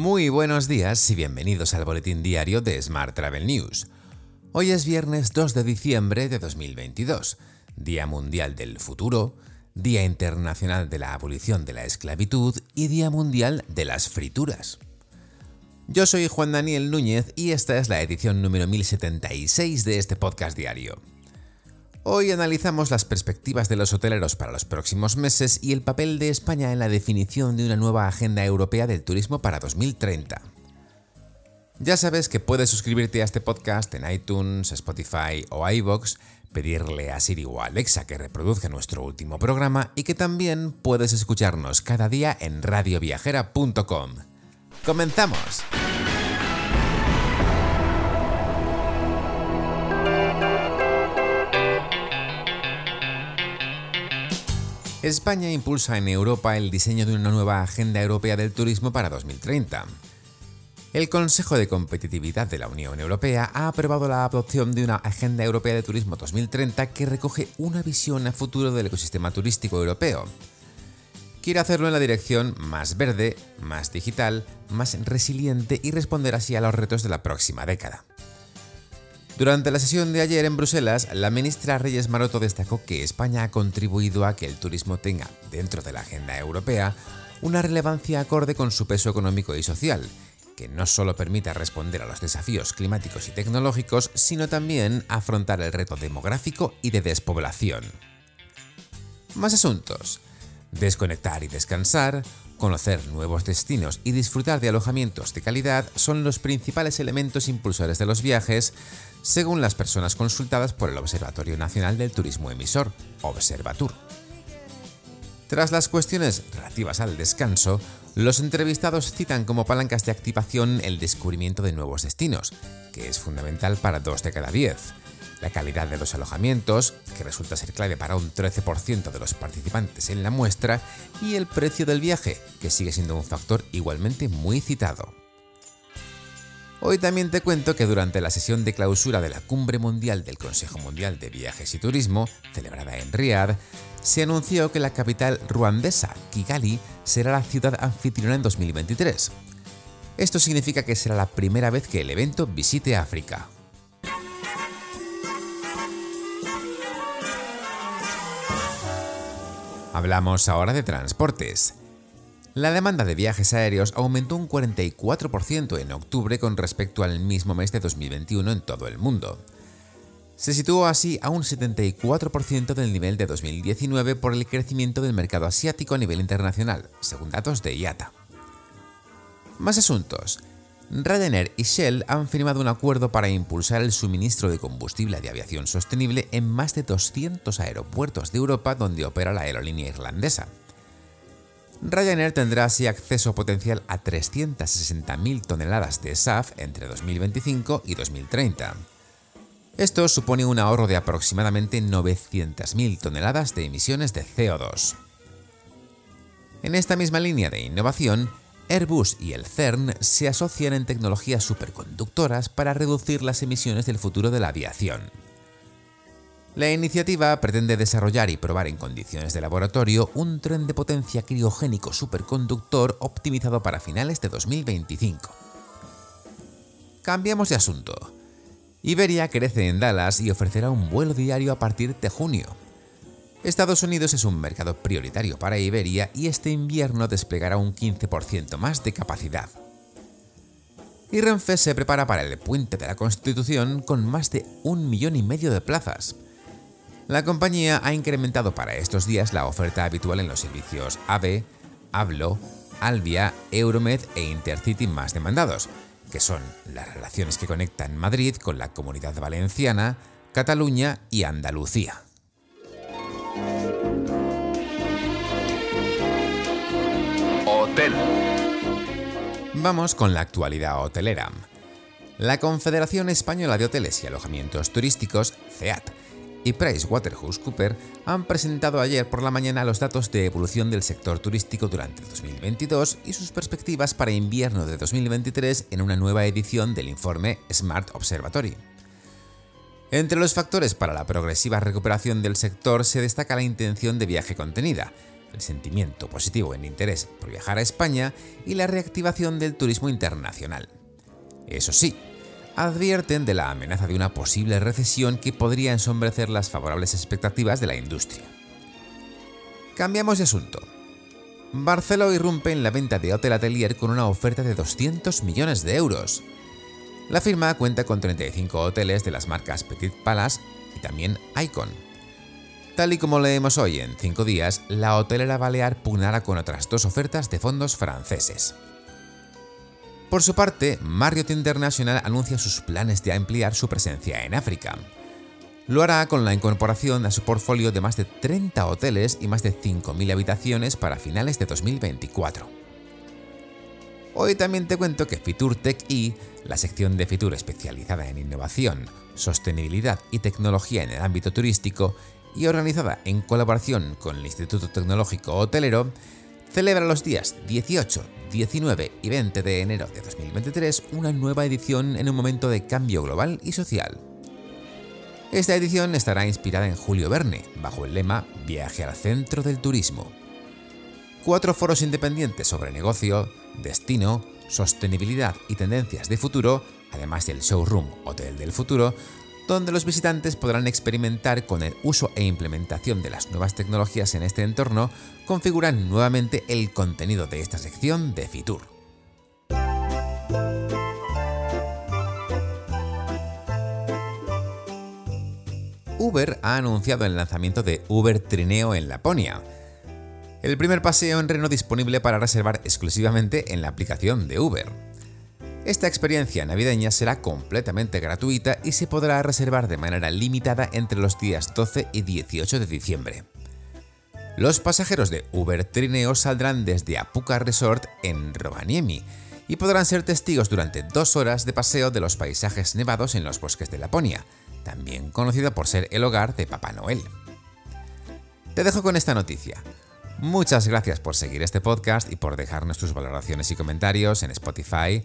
Muy buenos días y bienvenidos al boletín diario de Smart Travel News. Hoy es viernes 2 de diciembre de 2022, Día Mundial del Futuro, Día Internacional de la Abolición de la Esclavitud y Día Mundial de las Frituras. Yo soy Juan Daniel Núñez y esta es la edición número 1076 de este podcast diario. Hoy analizamos las perspectivas de los hoteleros para los próximos meses y el papel de España en la definición de una nueva agenda europea del turismo para 2030. Ya sabes que puedes suscribirte a este podcast en iTunes, Spotify o iVoox, pedirle a Siri o Alexa que reproduzca nuestro último programa y que también puedes escucharnos cada día en radioviajera.com. ¡Comenzamos! España impulsa en Europa el diseño de una nueva Agenda Europea del Turismo para 2030. El Consejo de Competitividad de la Unión Europea ha aprobado la adopción de una Agenda Europea de Turismo 2030 que recoge una visión a futuro del ecosistema turístico europeo. Quiere hacerlo en la dirección más verde, más digital, más resiliente y responder así a los retos de la próxima década. Durante la sesión de ayer en Bruselas, la ministra Reyes Maroto destacó que España ha contribuido a que el turismo tenga, dentro de la agenda europea, una relevancia acorde con su peso económico y social, que no solo permita responder a los desafíos climáticos y tecnológicos, sino también afrontar el reto demográfico y de despoblación. Más asuntos. Desconectar y descansar, conocer nuevos destinos y disfrutar de alojamientos de calidad son los principales elementos impulsores de los viajes, según las personas consultadas por el Observatorio Nacional del Turismo Emisor, Observatur. Tras las cuestiones relativas al descanso, los entrevistados citan como palancas de activación el descubrimiento de nuevos destinos, que es fundamental para dos de cada diez, la calidad de los alojamientos, que resulta ser clave para un 13% de los participantes en la muestra, y el precio del viaje, que sigue siendo un factor igualmente muy citado. Hoy también te cuento que durante la sesión de clausura de la Cumbre Mundial del Consejo Mundial de Viajes y Turismo, celebrada en Riad, se anunció que la capital ruandesa, Kigali, será la ciudad anfitriona en 2023. Esto significa que será la primera vez que el evento visite África. Hablamos ahora de transportes. La demanda de viajes aéreos aumentó un 44% en octubre con respecto al mismo mes de 2021 en todo el mundo. Se situó así a un 74% del nivel de 2019 por el crecimiento del mercado asiático a nivel internacional, según datos de IATA. Más asuntos. Ryanair y Shell han firmado un acuerdo para impulsar el suministro de combustible de aviación sostenible en más de 200 aeropuertos de Europa donde opera la aerolínea irlandesa. Ryanair tendrá así acceso potencial a 360.000 toneladas de SAF entre 2025 y 2030. Esto supone un ahorro de aproximadamente 900.000 toneladas de emisiones de CO2. En esta misma línea de innovación, Airbus y el CERN se asocian en tecnologías superconductoras para reducir las emisiones del futuro de la aviación. La iniciativa pretende desarrollar y probar en condiciones de laboratorio un tren de potencia criogénico superconductor optimizado para finales de 2025. Cambiamos de asunto. Iberia crece en Dallas y ofrecerá un vuelo diario a partir de junio. Estados Unidos es un mercado prioritario para Iberia y este invierno desplegará un 15% más de capacidad y Renfe se prepara para el puente de la Constitución con más de un millón y medio de plazas. La compañía ha incrementado para estos días la oferta habitual en los servicios AVE, Hablo, Albia, Euromed e Intercity más demandados, que son las relaciones que conectan Madrid con la comunidad valenciana, Cataluña y Andalucía. Vamos con la actualidad hotelera. La Confederación Española de Hoteles y Alojamientos Turísticos, CEAT, y PricewaterhouseCoopers han presentado ayer por la mañana los datos de evolución del sector turístico durante 2022 y sus perspectivas para invierno de 2023 en una nueva edición del informe Smart Observatory. Entre los factores para la progresiva recuperación del sector se destaca la intención de viaje contenida, el sentimiento positivo en interés por viajar a España y la reactivación del turismo internacional. Eso sí, advierten de la amenaza de una posible recesión que podría ensombrecer las favorables expectativas de la industria. Cambiamos de asunto. Barceló irrumpe en la venta de Hotel Atelier con una oferta de 200 millones de euros. La firma cuenta con 35 hoteles de las marcas Petit Palace y también Icon. Tal y como leemos hoy en 5 días, la hotelera balear pugnará con otras dos ofertas de fondos franceses. Por su parte, Marriott International anuncia sus planes de ampliar su presencia en África. Lo hará con la incorporación a su portfolio de más de 30 hoteles y más de 5.000 habitaciones para finales de 2024. Hoy también te cuento que Fitur Tech E, la sección de Fitur especializada en innovación, sostenibilidad y tecnología en el ámbito turístico y organizada en colaboración con el Instituto Tecnológico Hotelero, celebra los días 18, 19 y 20 de enero de 2023 una nueva edición en un momento de cambio global y social. Esta edición estará inspirada en Julio Verne, bajo el lema Viaje al centro del turismo. Cuatro foros independientes sobre negocio, destino, sostenibilidad y tendencias de futuro, además del showroom Hotel del Futuro, donde los visitantes podrán experimentar con el uso e implementación de las nuevas tecnologías en este entorno, configuran nuevamente el contenido de esta sección de Fitur. Uber ha anunciado el lanzamiento de Uber Trineo en Laponia. El primer paseo en Reno disponible para reservar exclusivamente en la aplicación de Uber. Esta experiencia navideña será completamente gratuita y se podrá reservar de manera limitada entre los días 12 y 18 de diciembre. Los pasajeros de Uber Trineo saldrán desde Apuca Resort en Rovaniemi y podrán ser testigos durante dos horas de paseo de los paisajes nevados en los bosques de Laponia, también conocido por ser el hogar de Papá Noel. Te dejo con esta noticia. Muchas gracias por seguir este podcast y por dejarnos tus valoraciones y comentarios en Spotify,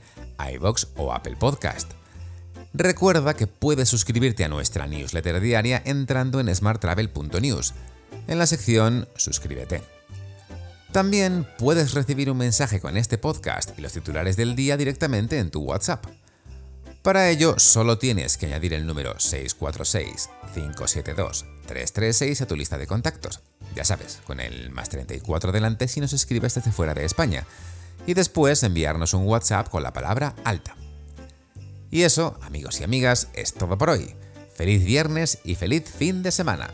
iVoox o Apple Podcast. Recuerda que puedes suscribirte a nuestra newsletter diaria entrando en smarttravel.news, en la sección Suscríbete. También puedes recibir un mensaje con este podcast y los titulares del día directamente en tu WhatsApp. Para ello, solo tienes que añadir el número 646-572-336 a tu lista de contactos. Ya sabes, con el más 34 delante si nos escribes desde fuera de España. Y después enviarnos un WhatsApp con la palabra alta. Y eso, amigos y amigas, es todo por hoy. Feliz viernes y feliz fin de semana.